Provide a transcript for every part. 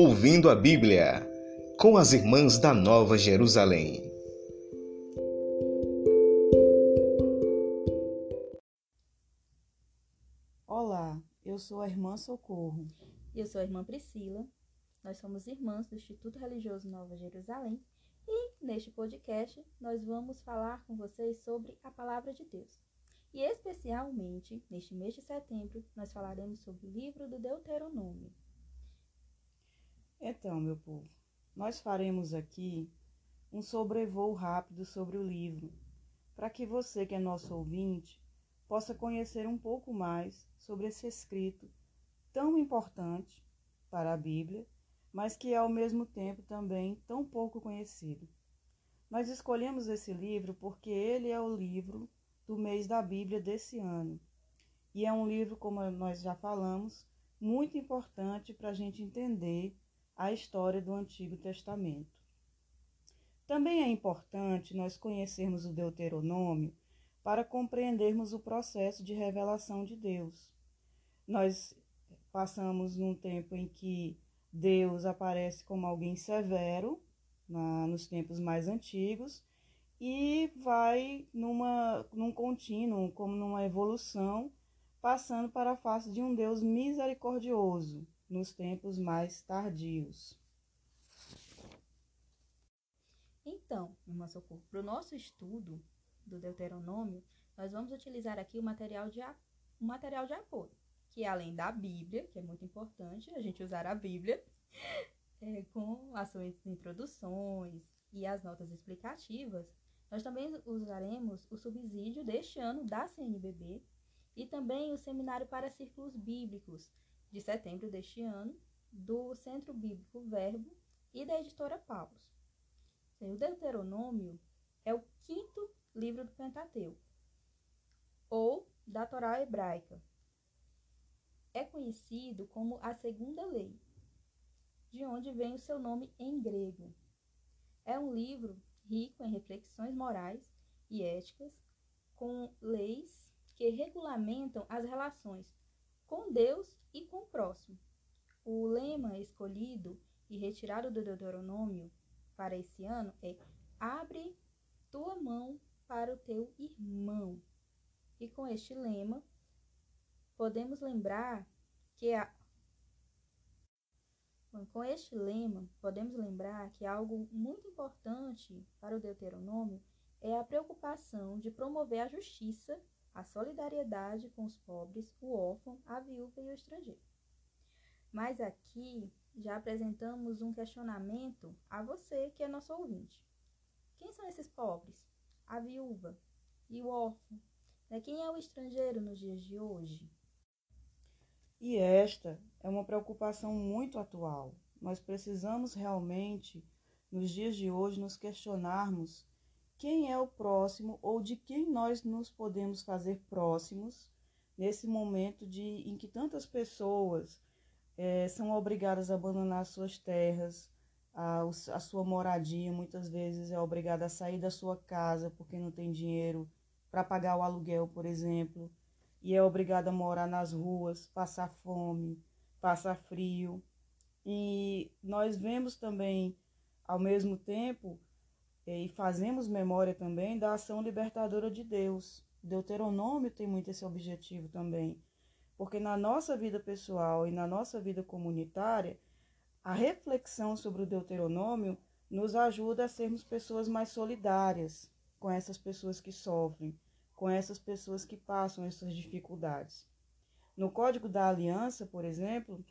Ouvindo a Bíblia, com as Irmãs da Nova Jerusalém. Olá, eu sou a irmã Socorro. E eu sou a irmã Priscila. Nós somos irmãs do Instituto Religioso Nova Jerusalém e neste podcast nós vamos falar com vocês sobre a palavra de Deus. E especialmente neste mês de setembro nós falaremos sobre o livro do Deuteronômio. Então, meu povo, nós faremos aqui um sobrevoo rápido sobre o livro, para que você que é nosso ouvinte possa conhecer um pouco mais sobre esse escrito tão importante para a Bíblia, mas que é ao mesmo tempo também tão pouco conhecido. Nós escolhemos esse livro porque ele é o livro do mês da Bíblia desse ano. E é um livro, como nós já falamos, muito importante para a gente entender a história do Antigo Testamento. Também é importante nós conhecermos o Deuteronômio para compreendermos o processo de revelação de Deus. Nós passamos num tempo em que Deus aparece como alguém severo, na, nos tempos mais antigos, e vai numa, num contínuo, como numa evolução, passando para a face de um Deus misericordioso, nos tempos mais tardios. Então, irmã Socorro, para o nosso estudo do Deuteronômio, nós vamos utilizar aqui o material de, o material de apoio, que além da Bíblia, que é muito importante a gente usar a Bíblia, é, com as suas introduções e as notas explicativas, nós também usaremos o subsídio deste ano da CNBB e também o Seminário para Círculos Bíblicos, de setembro deste ano, do Centro Bíblico Verbo e da editora Paulus. O Deuteronômio é o quinto livro do Pentateuco, ou da Torá hebraica. É conhecido como a segunda lei, de onde vem o seu nome em grego. É um livro rico em reflexões morais e éticas, com leis que regulamentam as relações com Deus e com o próximo. O lema escolhido e retirado do Deuteronômio para esse ano é Abre tua mão para o teu irmão. E com este lema, podemos lembrar que a com este lema, podemos lembrar que algo muito importante para o Deuteronômio é a preocupação de promover a justiça a solidariedade com os pobres, o órfão, a viúva e o estrangeiro. Mas aqui já apresentamos um questionamento a você que é nosso ouvinte. Quem são esses pobres? A viúva e o órfão? Né? Quem é o estrangeiro nos dias de hoje? E esta é uma preocupação muito atual. Nós precisamos realmente, nos dias de hoje, nos questionarmos quem é o próximo ou de quem nós nos podemos fazer próximos nesse momento de em que tantas pessoas é, são obrigadas a abandonar suas terras, a, a sua moradia, muitas vezes é obrigada a sair da sua casa porque não tem dinheiro para pagar o aluguel, por exemplo, e é obrigada a morar nas ruas, passar fome, passar frio. E nós vemos também, ao mesmo tempo, e fazemos memória também da ação libertadora de Deus. Deuteronômio tem muito esse objetivo também, porque na nossa vida pessoal e na nossa vida comunitária, a reflexão sobre o Deuteronômio nos ajuda a sermos pessoas mais solidárias com essas pessoas que sofrem, com essas pessoas que passam essas dificuldades. No Código da Aliança, por exemplo,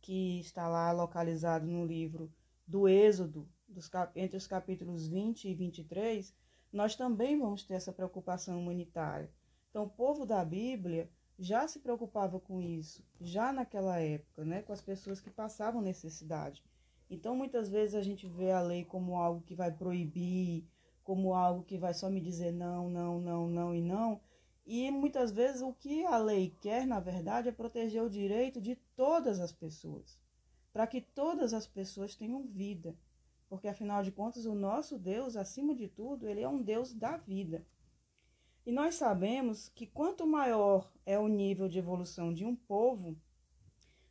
que está lá localizado no livro do Êxodo, dos, entre os capítulos 20 e 23, nós também vamos ter essa preocupação humanitária. Então, o povo da Bíblia já se preocupava com isso, já naquela época, né, com as pessoas que passavam necessidade. Então, muitas vezes a gente vê a lei como algo que vai proibir, como algo que vai só me dizer não, não, não, não e não. E muitas vezes o que a lei quer, na verdade, é proteger o direito de todas as pessoas, para que todas as pessoas tenham vida, porque afinal de contas o nosso Deus, acima de tudo, ele é um Deus da vida. E nós sabemos que quanto maior é o nível de evolução de um povo,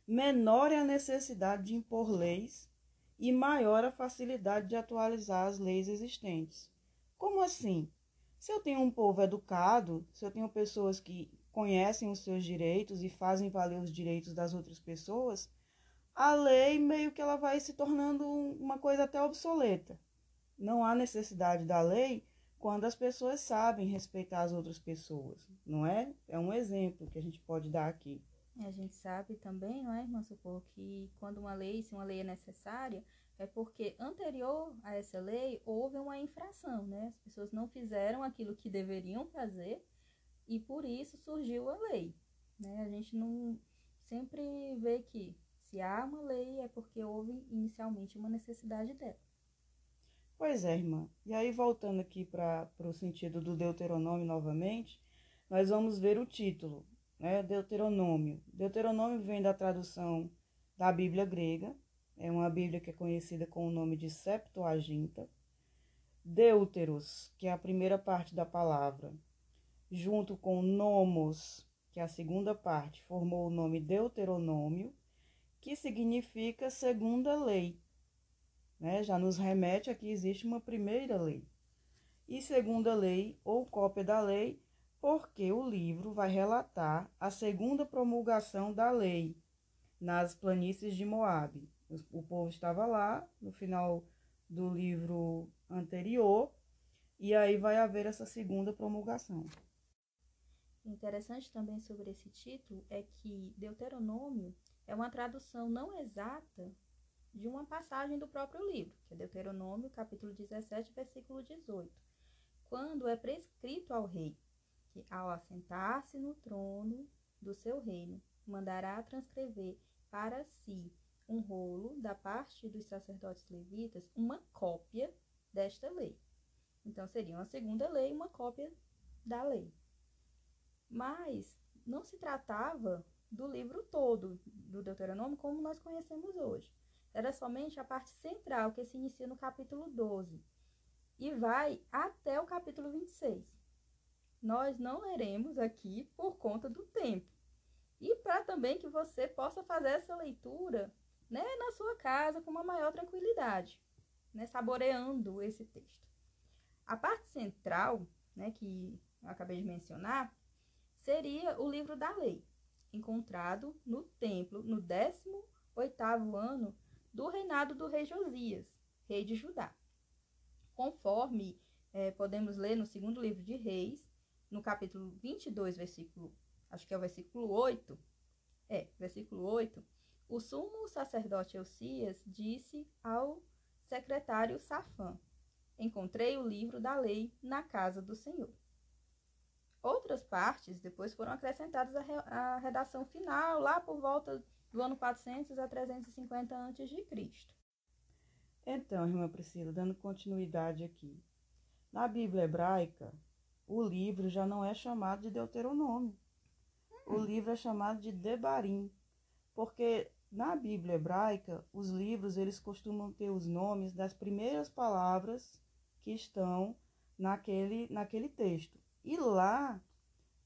menor é a necessidade de impor leis e maior a facilidade de atualizar as leis existentes. Como assim? Se eu tenho um povo educado, se eu tenho pessoas que conhecem os seus direitos e fazem valer os direitos das outras pessoas, a lei meio que ela vai se tornando uma coisa até obsoleta. Não há necessidade da lei quando as pessoas sabem respeitar as outras pessoas, não é? É um exemplo que a gente pode dar aqui. A gente sabe também, não é, irmã Socorro, que quando uma lei, se uma lei é necessária, é porque anterior a essa lei houve uma infração, né? As pessoas não fizeram aquilo que deveriam fazer e por isso surgiu a lei, né? A gente não sempre vê que se há uma lei é porque houve inicialmente uma necessidade dela. Pois é, irmã. E aí, voltando aqui para o sentido do Deuteronômio novamente, nós vamos ver o título, né? Deuteronômio. Deuteronômio vem da tradução da Bíblia grega, é uma Bíblia que é conhecida com o nome de Septuaginta. Deuteros, que é a primeira parte da palavra, junto com nomos, que é a segunda parte, formou o nome Deuteronômio, que significa segunda lei né? Já nos remete a que existe uma primeira lei. E segunda lei, ou cópia da lei, porque o livro vai relatar a segunda promulgação da lei nas planícies de Moabe. O povo estava lá no final do livro anterior, e aí vai haver essa segunda promulgação. Interessante também sobre esse título é que Deuteronômio é uma tradução não exata de uma passagem do próprio livro, que é Deuteronômio, capítulo 17, versículo 18, quando é prescrito ao rei que, ao assentar-se no trono do seu reino, mandará transcrever para si um rolo da parte dos sacerdotes levitas, uma cópia desta lei. Então, seria uma segunda lei, uma cópia da lei. Mas não se tratava do livro todo do Deuteronômio como nós conhecemos hoje era somente a parte central, que se inicia no capítulo 12 e vai até o capítulo 26. Nós não leremos aqui por conta do tempo. E para também que você possa fazer essa leitura né, na sua casa com uma maior tranquilidade, né, saboreando esse texto. A parte central, né, que eu acabei de mencionar, seria o livro da lei, encontrado no templo no 18º ano do reinado do rei Josias, rei de Judá. Conforme é, podemos ler no segundo livro de Reis, no capítulo 22, versículo, acho que é o versículo 8, é, versículo 8, o sumo sacerdote Elcias disse ao secretário Safã: Encontrei o livro da lei na casa do Senhor. Outras partes depois foram acrescentadas à redação final, lá por volta do ano 400 a 350 a.C. Então, irmã Priscila, dando continuidade aqui. Na Bíblia hebraica, o livro já não é chamado de Deuteronômio. O hum. livro é chamado de Debarim, porque na Bíblia hebraica, os livros eles costumam ter os nomes das primeiras palavras que estão naquele, naquele texto. E lá,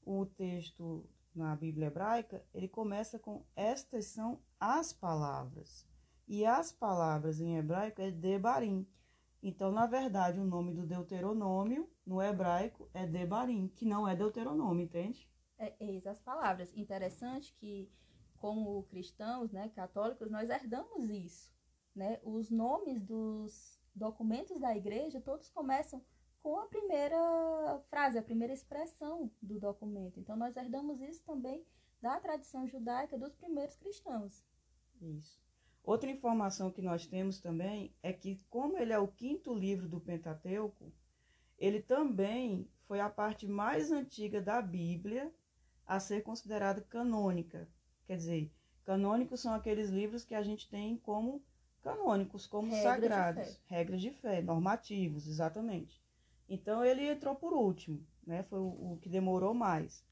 o texto na Bíblia hebraica, ele começa com estas são as palavras. E as palavras em hebraico é Debarim. Então, na verdade, o nome do Deuteronômio no hebraico é Debarim, que não é Deuteronômio, entende? É, eis as palavras. Interessante que, como cristãos, né, católicos, nós herdamos isso. Né? Os nomes dos documentos da igreja, todos começam com a primeira frase, a primeira expressão do documento. Então, nós herdamos isso também da tradição judaica dos primeiros cristãos. Isso. Outra informação que nós temos também é que, como ele é o quinto livro do Pentateuco, ele também foi a parte mais antiga da Bíblia a ser considerada canônica. Quer dizer, canônicos são aqueles livros que a gente tem como canônicos, como sagrados, de regras de fé, normativos, exatamente. Então ele entrou por último, né? Foi o, o que demorou mais.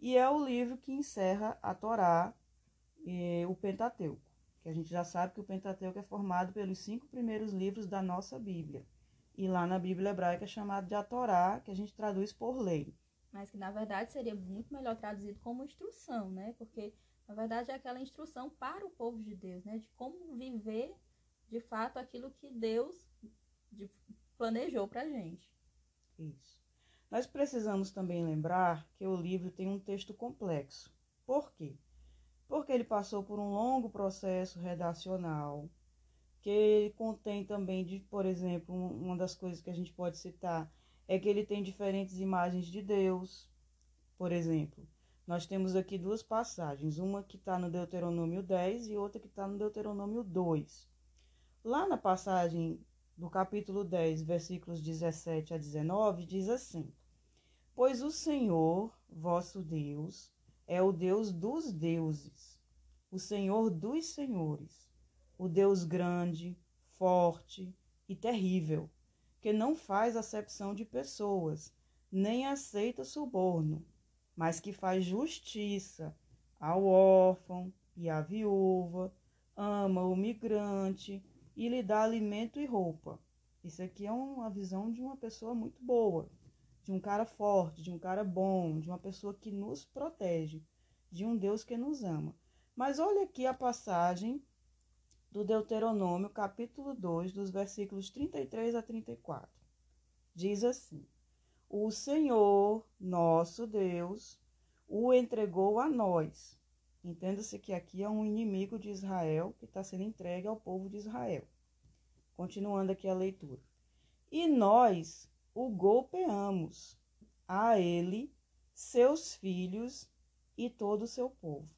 E é o livro que encerra a Torá, o Pentateuco, que a gente já sabe que o Pentateuco é formado pelos cinco primeiros livros da nossa Bíblia. E lá na Bíblia hebraica é chamado de a Torá, que a gente traduz por lei. Mas que na verdade seria muito melhor traduzido como instrução, né? Porque Na verdade, é aquela instrução para o povo de Deus, né? De como viver de fato aquilo que Deus planejou para gente. Isso. Nós precisamos também lembrar que o livro tem um texto complexo. Por quê? Porque ele passou por um longo processo redacional, que ele contém também, de, por exemplo, uma das coisas que a gente pode citar é que ele tem diferentes imagens de Deus. Por exemplo, nós temos aqui duas passagens, uma que está no Deuteronômio 10 e outra que está no Deuteronômio 2. Lá na passagem do capítulo 10, versículos 17 a 19, diz assim: Pois o Senhor, vosso Deus, é o Deus dos deuses, o Senhor dos senhores, o Deus grande, forte e terrível, que não faz acepção de pessoas, nem aceita suborno, mas que faz justiça ao órfão e à viúva, ama o migrante e lhe dá alimento e roupa. Isso aqui é uma visão de uma pessoa muito boa, de um cara forte, de um cara bom, de uma pessoa que nos protege, de um Deus que nos ama. Mas olha aqui a passagem do Deuteronômio, capítulo 2, dos versículos 33 a 34. Diz assim: O Senhor, nosso Deus, o entregou a nós Entenda-se que aqui é um inimigo de Israel que está sendo entregue ao povo de Israel. Continuando aqui a leitura. E nós o golpeamos, a ele, seus filhos e todo o seu povo.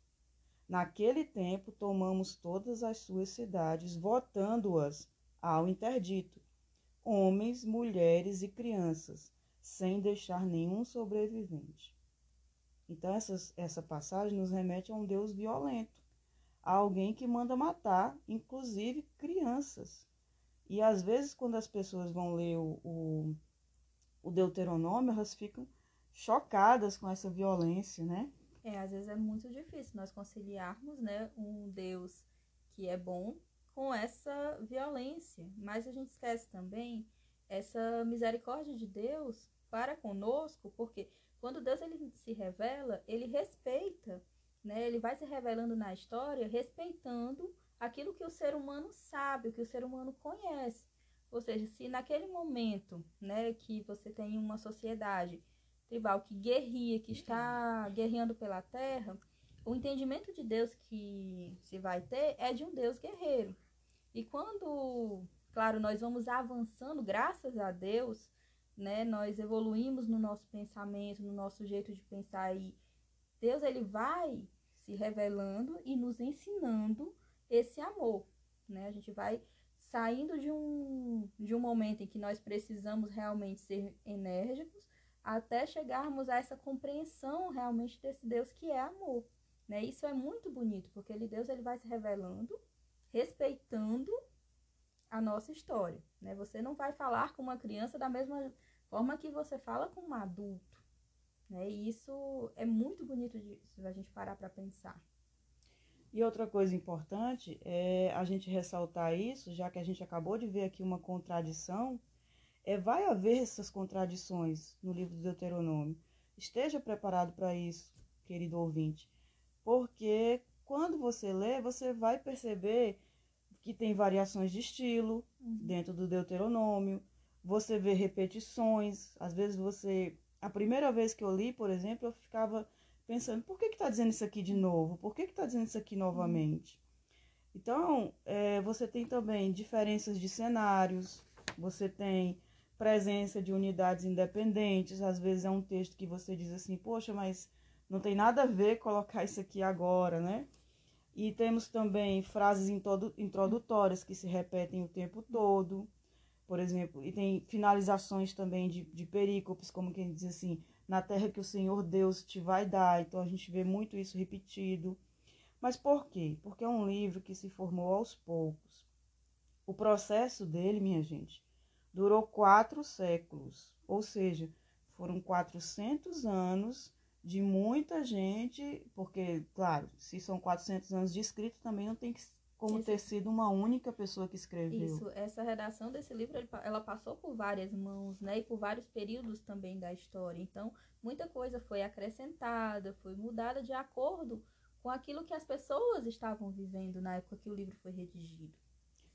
Naquele tempo tomamos todas as suas cidades, votando-as ao interdito, homens, mulheres e crianças, sem deixar nenhum sobrevivente. Então, essa, essa passagem nos remete a um Deus violento, a alguém que manda matar, inclusive crianças. E às vezes, quando as pessoas vão ler o, o, o Deuteronômio, elas ficam chocadas com essa violência, né? É, às vezes é muito difícil nós conciliarmos, né, um Deus que é bom com essa violência. Mas a gente esquece também essa misericórdia de Deus para conosco, porque quando Deus ele se revela, ele respeita, né? Ele vai se revelando na história, respeitando aquilo que o ser humano sabe, o que o ser humano conhece. Ou seja, se naquele momento, né, que você tem uma sociedade tribal que guerria, que está guerreando pela terra, o entendimento de Deus que se vai ter é de um Deus guerreiro. E quando, claro, nós vamos avançando, graças a Deus, né? Nós evoluímos no nosso pensamento, no nosso jeito de pensar e Deus ele vai se revelando e nos ensinando esse amor, né? A gente vai saindo de um de um momento em que nós precisamos realmente ser enérgicos até chegarmos a essa compreensão realmente desse Deus que é amor, né? Isso é muito bonito, porque ele Deus ele vai se revelando, respeitando a nossa história, né? Você não vai falar com uma criança da mesma forma que você fala com um adulto. Né? E isso é muito bonito de, se a gente parar para pensar. E outra coisa importante é a gente ressaltar isso, já que a gente acabou de ver aqui uma contradição, é vai haver essas contradições no livro do Deuteronômio. Esteja preparado para isso, querido ouvinte, porque quando você lê, você vai perceber que tem variações de estilo uhum. dentro do Deuteronômio, você vê repetições, às vezes você. A primeira vez que eu li, por exemplo, eu ficava pensando, por que está dizendo isso aqui de novo? Por que está dizendo isso aqui novamente? Então, é, você tem também diferenças de cenários, você tem presença de unidades independentes, às vezes é um texto que você diz assim, poxa, mas não tem nada a ver colocar isso aqui agora, né? E temos também frases introdutórias que se repetem o tempo todo por exemplo, e tem finalizações também de, de perícopes, como quem diz assim, na terra que o Senhor Deus te vai dar. Então a gente vê muito isso repetido. Mas por quê? Porque é um livro que se formou aos poucos. O processo dele, minha gente, durou quatro séculos, ou seja, foram 400 anos de muita gente, porque, claro, se são 400 anos de escrito, também não tem que como Isso. ter sido uma única pessoa que escreveu. Isso, essa redação desse livro, ela passou por várias mãos, né, e por vários períodos também da história. Então, muita coisa foi acrescentada, foi mudada de acordo com aquilo que as pessoas estavam vivendo na época que o livro foi redigido.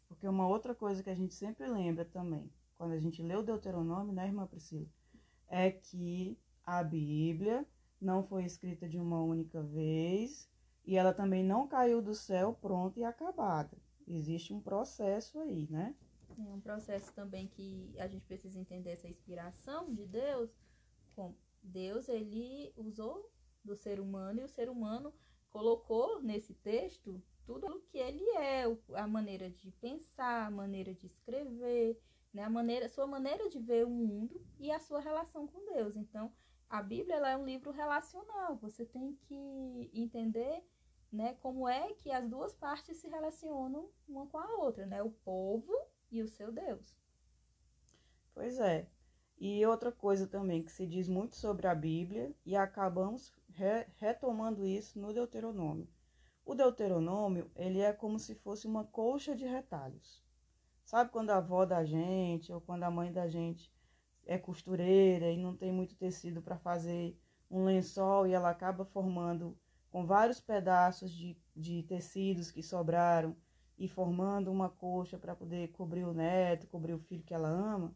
Porque uma outra coisa que a gente sempre lembra também, quando a gente lê o Deuteronômio, né, irmã Priscila? É que a Bíblia não foi escrita de uma única vez e ela também não caiu do céu pronta e acabada. Existe um processo aí, né? É um processo também que a gente precisa entender essa inspiração de Deus. Com Deus, ele usou do ser humano e o ser humano colocou nesse texto tudo o que ele é, a maneira de pensar, a maneira de escrever, né, a maneira, sua maneira de ver o mundo e a sua relação com Deus. Então, a Bíblia é um livro relacional. Você tem que entender, né, como é que as duas partes se relacionam uma com a outra, né, o povo e o seu Deus. Pois é. E outra coisa também que se diz muito sobre a Bíblia e acabamos re retomando isso no Deuteronômio. O Deuteronômio, ele é como se fosse uma colcha de retalhos. Sabe quando a avó da gente ou quando a mãe da gente é costureira e não tem muito tecido para fazer um lençol e ela acaba formando com vários pedaços de, de tecidos que sobraram e formando uma coxa para poder cobrir o neto, cobrir o filho que ela ama?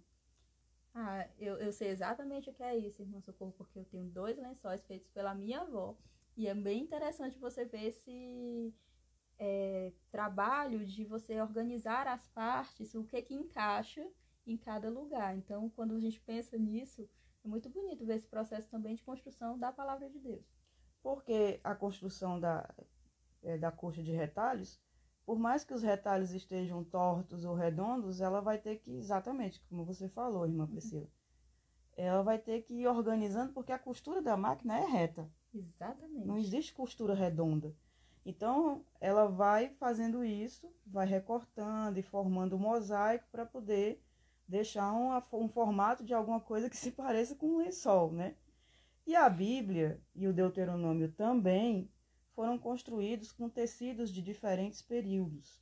Ah, eu, eu sei exatamente o que é isso, irmã Socorro, porque eu tenho dois lençóis feitos pela minha avó e é bem interessante você ver esse é, trabalho de você organizar as partes, o que que encaixa em cada lugar. Então, quando a gente pensa nisso, é muito bonito ver esse processo também de construção da palavra de Deus. Porque a construção da, é, da coxa de retalhos, por mais que os retalhos estejam tortos ou redondos, ela vai ter que, exatamente como você falou, irmã Priscila, ela vai ter que ir organizando, porque a costura da máquina é reta. Exatamente. Não existe costura redonda. Então, ela vai fazendo isso, vai recortando e formando um mosaico para poder deixar um, um formato de alguma coisa que se pareça com um lençol, né? E a Bíblia e o Deuteronômio também foram construídos com tecidos de diferentes períodos.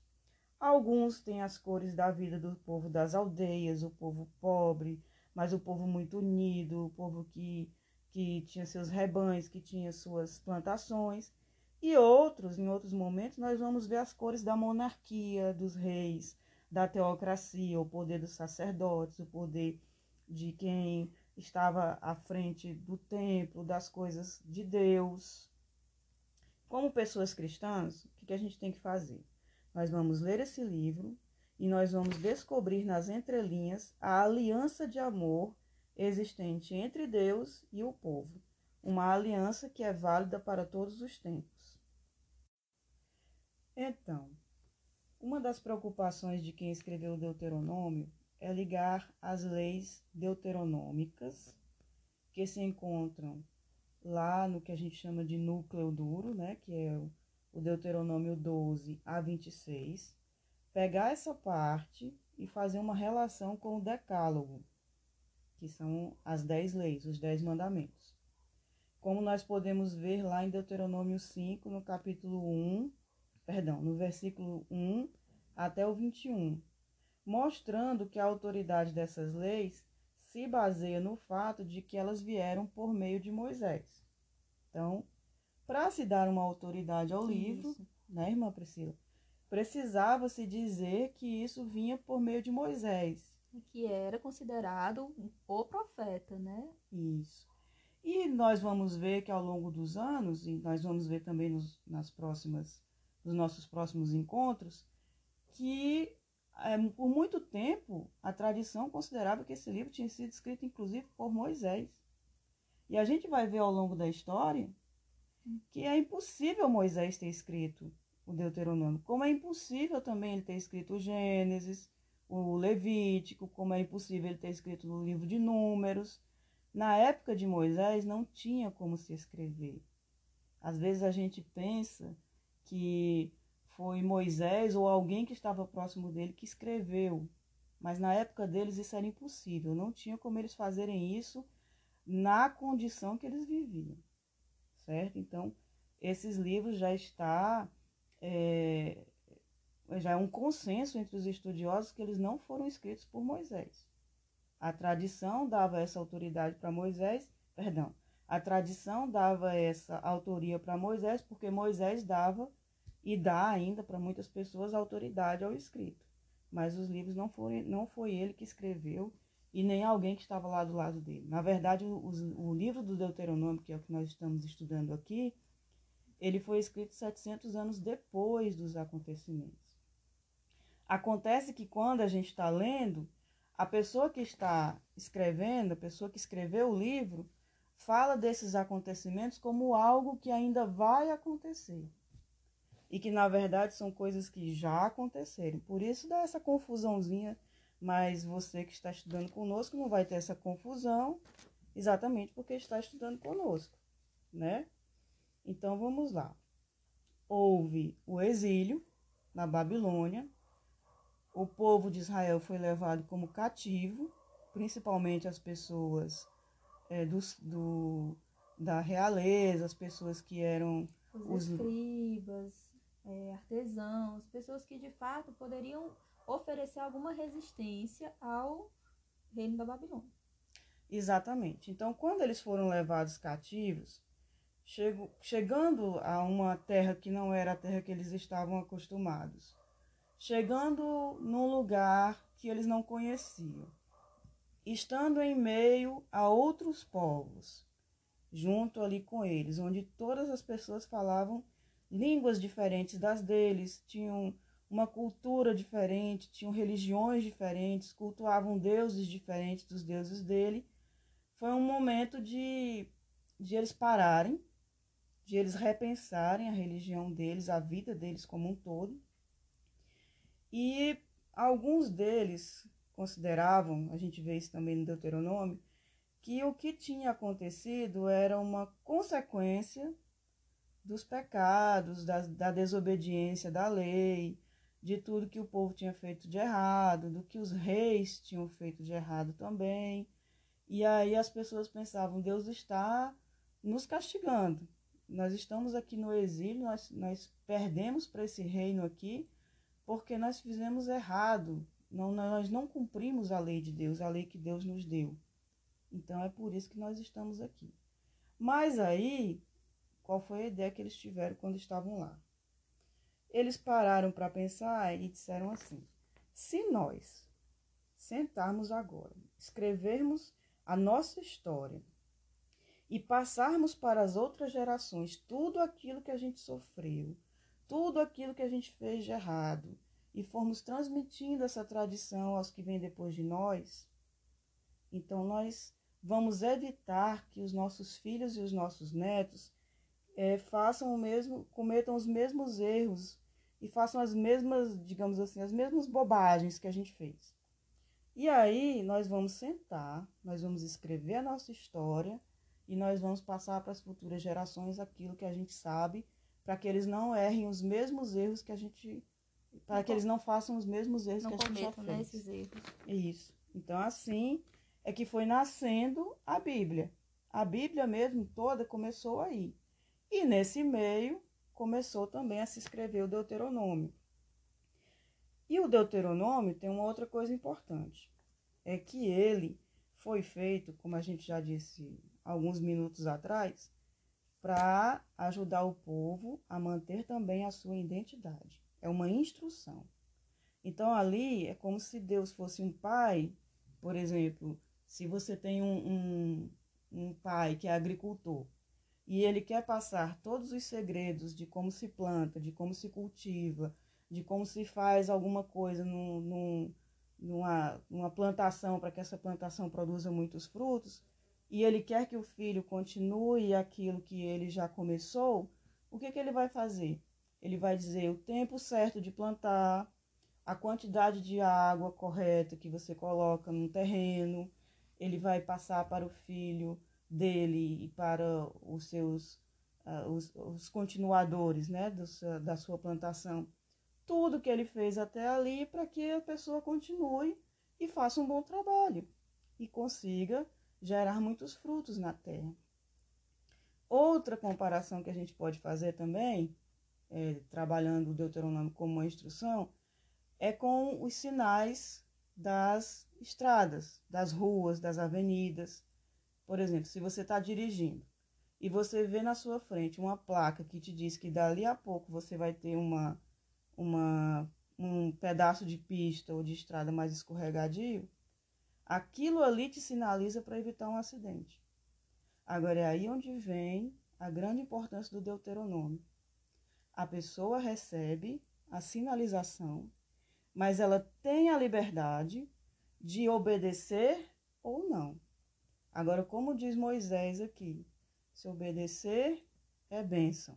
Alguns têm as cores da vida do povo das aldeias, o povo pobre, mas o povo muito unido, o povo que que tinha seus rebanhos, que tinha suas plantações, e outros, em outros momentos, nós vamos ver as cores da monarquia, dos reis, da teocracia, o poder dos sacerdotes, o poder de quem estava à frente do templo, das coisas de Deus. Como pessoas cristãs, o que a gente tem que fazer? Nós vamos ler esse livro e nós vamos descobrir nas entrelinhas a aliança de amor existente entre Deus e o povo, uma aliança que é válida para todos os tempos. Então, uma das preocupações de quem escreveu o Deuteronômio é ligar as leis deuteronômicas que se encontram lá no que a gente chama de núcleo duro, né, que é o Deuteronômio 12 a 26, pegar essa parte e fazer uma relação com o Decálogo, que são as dez leis, os dez mandamentos. Como nós podemos ver lá em Deuteronômio 5, no capítulo 1, perdão, no versículo 1 até o 21, mostrando que a autoridade dessas leis se baseia no fato de que elas vieram por meio de Moisés. Então, para se dar uma autoridade ao livro, isso. né, irmã Priscila? Precisava-se dizer que isso vinha por meio de Moisés que era considerado o profeta, né? Isso. E nós vamos ver que ao longo dos anos, e nós vamos ver também nos, nas próximas, nos nossos próximos encontros, que por muito tempo a tradição considerava que esse livro tinha sido escrito inclusive por Moisés. E a gente vai ver ao longo da história que é impossível Moisés ter escrito o Deuteronômio, como é impossível também ele ter escrito o Gênesis, o Levítico, como é impossível ele ter escrito no livro de Números. Na época de Moisés não tinha como se escrever. Às vezes a gente pensa que foi Moisés ou alguém que estava próximo dele que escreveu, mas na época deles isso era impossível, não tinha como eles fazerem isso na condição que eles viviam, certo? Então, esses livros já está é, já é um consenso entre os estudiosos que eles não foram escritos por Moisés. A tradição dava essa autoridade para Moisés, perdão, A tradição dava essa autoria para Moisés, porque Moisés dava e dá ainda para muitas pessoas autoridade ao escrito. Mas os livros não foi, não foi ele que escreveu e nem alguém que estava lá do lado dele. Na verdade, o, o livro do Deuteronômio, que é o que nós estamos estudando aqui, ele foi escrito 700 anos depois dos acontecimentos. Acontece que quando a gente está lendo, a pessoa que está escrevendo, a pessoa que escreveu o livro, fala desses acontecimentos como algo que ainda vai acontecer. E que na verdade são coisas que já aconteceram. Por isso dá essa confusãozinha, mas você que está estudando conosco não vai ter essa confusão, exatamente porque está estudando conosco, né? Então vamos lá. Houve o exílio na Babilônia. O povo de Israel foi levado como cativo, principalmente as pessoas é, do, do, da realeza, as pessoas que eram os, os... escribas, é, artesãos, pessoas que de fato poderiam oferecer alguma resistência ao reino da Babilônia. Exatamente. Então, quando eles foram levados cativos, chegando a uma terra que não era a terra que eles estavam acostumados, chegando num lugar que eles não conheciam, estando em meio a outros povos, junto ali com eles, onde todas as pessoas falavam línguas diferentes das deles, tinham uma cultura diferente, tinham religiões diferentes, cultuavam deuses diferentes dos deuses dele. Foi um momento de, de eles pararem de eles repensarem a religião deles, a vida deles como um todo. E alguns deles consideravam, a gente vê isso também no Deuteronômio, que o que tinha acontecido era uma consequência dos pecados, da, da desobediência da lei, de tudo que o povo tinha feito de errado, do que os reis tinham feito de errado também. E aí as pessoas pensavam, Deus está nos castigando nós estamos aqui no exílio, nós, nós perdemos para esse reino aqui porque nós fizemos errado. Não, nós não cumprimos a lei de Deus, a lei que Deus nos deu. Então é por isso que nós estamos aqui. Mas aí, qual foi a ideia que eles tiveram quando estavam lá? Eles pararam para pensar e disseram assim: se nós sentarmos agora, escrevermos a nossa história, e passarmos para as outras gerações tudo aquilo que a gente sofreu, tudo aquilo que a gente fez de errado, e formos transmitindo essa tradição aos que vêm depois de nós, então nós vamos evitar que os nossos filhos e os nossos netos é, façam o mesmo, cometam os mesmos erros e façam as mesmas, digamos assim, as mesmas bobagens que a gente fez. E aí nós vamos sentar, nós vamos escrever a nossa história e nós vamos passar para as futuras gerações aquilo que a gente sabe, para que eles não errem os mesmos erros que a gente. para que eles não façam os mesmos erros não que a gente já fez. Né, esses erros. Isso. Então, assim é que foi nascendo a Bíblia. A Bíblia mesmo toda começou aí. E nesse meio começou também a se escrever o Deuteronômio. E o Deuteronômio tem uma outra coisa importante. É que ele foi feito, como a gente já disse alguns minutos atrás, para ajudar o povo a manter também a sua identidade. É uma instrução. Então ali é como se Deus fosse um pai, por exemplo, se você tem um, um, um pai que é agricultor e ele quer passar todos os segredos de como se planta, de como se cultiva, de como se faz alguma coisa num, num, numa, numa plantação para que essa plantação produza muitos frutos, e ele quer que o filho continue aquilo que ele já começou, o que, que ele vai fazer? Ele vai dizer o tempo certo de plantar, a quantidade de água correta que você coloca no terreno, ele vai passar para o filho dele e para os seus uh, os, os, continuadores né, do, da sua plantação. Tudo que ele fez até ali para que a pessoa continue e faça um bom trabalho e consiga gerar muitos frutos na terra. Outra comparação que a gente pode fazer também, é, trabalhando o Deuteronômio como uma instrução, é com os sinais das estradas, das ruas, das avenidas. Por exemplo, se você está dirigindo e você vê na sua frente uma placa que te diz que dali a pouco você vai ter uma, uma, um pedaço de pista ou de estrada mais escorregadio, aquilo ali te sinaliza para evitar um acidente. Agora é aí onde vem a grande importância do Deuteronômio. A pessoa recebe a sinalização, mas ela tem a liberdade de obedecer ou não. Agora, como diz Moisés aqui, se obedecer é bênção.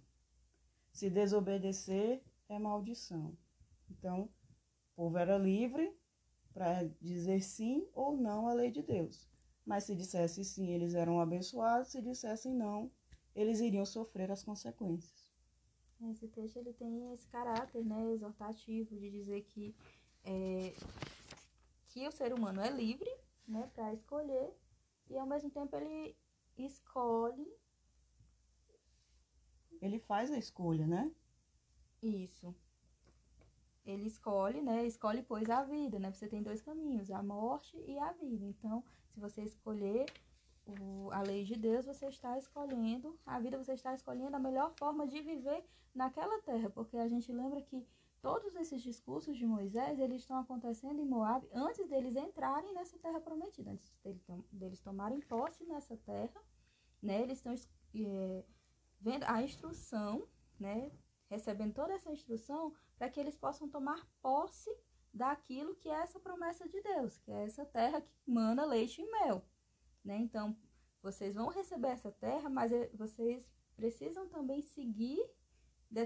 Se desobedecer é maldição. Então, o povo era livre para dizer sim ou não à lei de Deus. Mas se dissesse sim, eles eram abençoados, se dissessem não, eles iriam sofrer as consequências. Esse texto ele tem esse caráter né, exortativo de dizer que, é, que o ser humano é livre né, para escolher e ao mesmo tempo ele escolhe ele faz a escolha, né? Isso. Ele escolhe, né? Escolhe, pois, a vida, né? Você tem dois caminhos, a morte e a vida. Então, se você escolher o, a lei de Deus, você está escolhendo a vida, você está escolhendo a melhor forma de viver naquela terra. Porque a gente lembra que todos esses discursos de Moisés, eles estão acontecendo em Moab antes deles entrarem nessa terra prometida, antes deles, tomarem posse nessa terra, né? Eles estão... É, vendo a instrução, né? Recebendo toda essa instrução para que eles possam tomar posse daquilo que é essa promessa de Deus, que é essa terra que mana leite e mel, né? Então, vocês vão receber essa terra, mas é, vocês precisam também seguir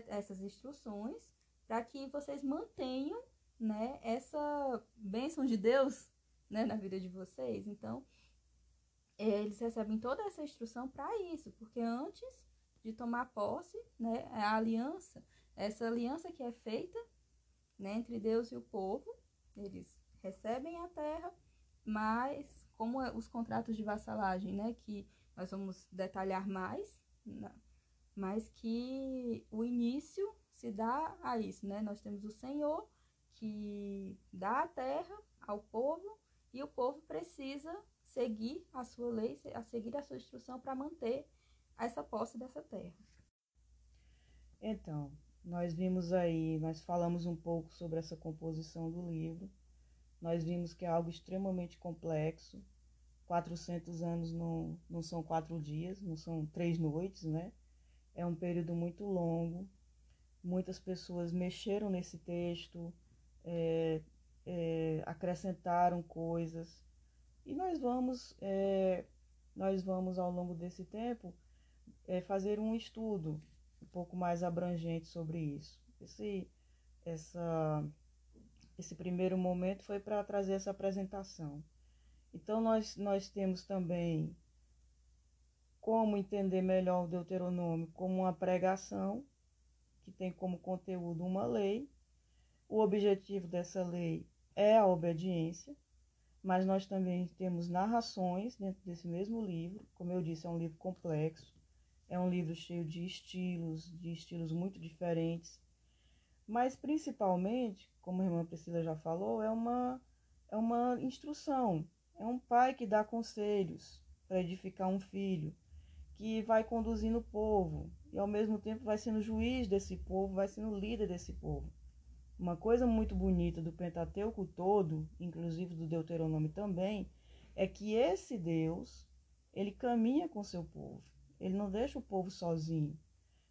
essas instruções para que vocês mantenham, né, essa bênção de Deus, né, na vida de vocês. Então, é, eles recebem toda essa instrução para isso, porque antes de tomar posse, né, é a aliança, essa aliança que é feita né, entre Deus e o povo, eles recebem a terra, mas como é os contratos de vassalagem, né, que nós vamos detalhar mais, mas que o início se dá a isso, né? Nós temos o Senhor que dá a terra ao povo e o povo precisa seguir a sua lei, a seguir a sua instrução para manter essa posse dessa terra. Então, nós vimos aí, nós falamos um pouco sobre essa composição do livro. Nós vimos que é algo extremamente complexo. 400 anos não, não são quatro dias, não são três noites, né? É um período muito longo. Muitas pessoas mexeram nesse texto, é, é, acrescentaram coisas. E nós vamos, é, nós vamos ao longo desse tempo é, fazer um estudo um pouco mais abrangente sobre isso. Esse, essa, esse primeiro momento foi para trazer essa apresentação. Então, nós, nós temos também como entender melhor o Deuteronômio como uma pregação, que tem como conteúdo uma lei. O objetivo dessa lei é a obediência, mas nós também temos narrações dentro desse mesmo livro. Como eu disse, é um livro complexo. É um livro cheio de estilos, de estilos muito diferentes. Mas principalmente, como a irmã Priscila já falou, é uma, é uma instrução. É um pai que dá conselhos para edificar um filho, que vai conduzindo o povo e ao mesmo tempo vai sendo juiz desse povo, vai sendo líder desse povo. Uma coisa muito bonita do Pentateuco todo, inclusive do Deuteronômio também, é que esse Deus, ele caminha com seu povo. Ele não deixa o povo sozinho.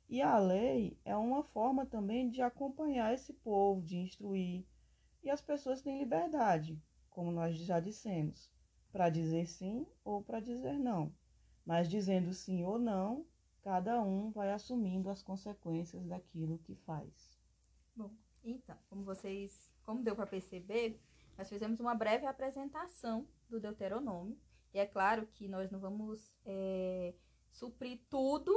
E a lei é uma forma também de acompanhar esse povo, de instruir. E as pessoas têm liberdade, como nós já dissemos, para dizer sim ou para dizer não. Mas dizendo sim ou não, cada um vai assumindo as consequências daquilo que faz. Bom, então, como vocês, como deu para perceber, nós fizemos uma breve apresentação do Deuteronômio. E é claro que nós não vamos é, suprir tudo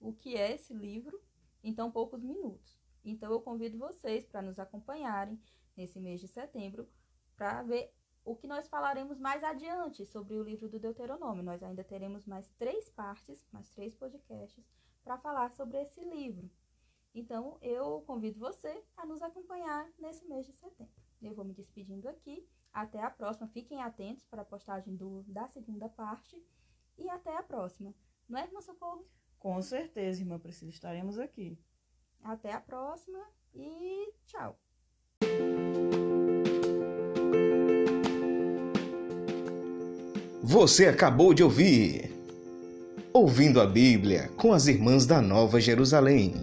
o que é esse livro em tão poucos minutos. Então eu convido vocês para nos acompanharem nesse mês de setembro para ver o que nós falaremos mais adiante sobre o livro do Deuteronômio. Nós ainda teremos mais três partes, mais três podcasts para falar sobre esse livro. Então eu convido você a nos acompanhar nesse mês de setembro. Eu vou me despedindo aqui. Até a próxima. Fiquem atentos para a postagem do, da segunda parte. E até a próxima. Não é, irmã Socorro? Com certeza, irmã Priscila, estaremos aqui. Até a próxima e tchau. Você acabou de ouvir. Ouvindo a Bíblia com as Irmãs da Nova Jerusalém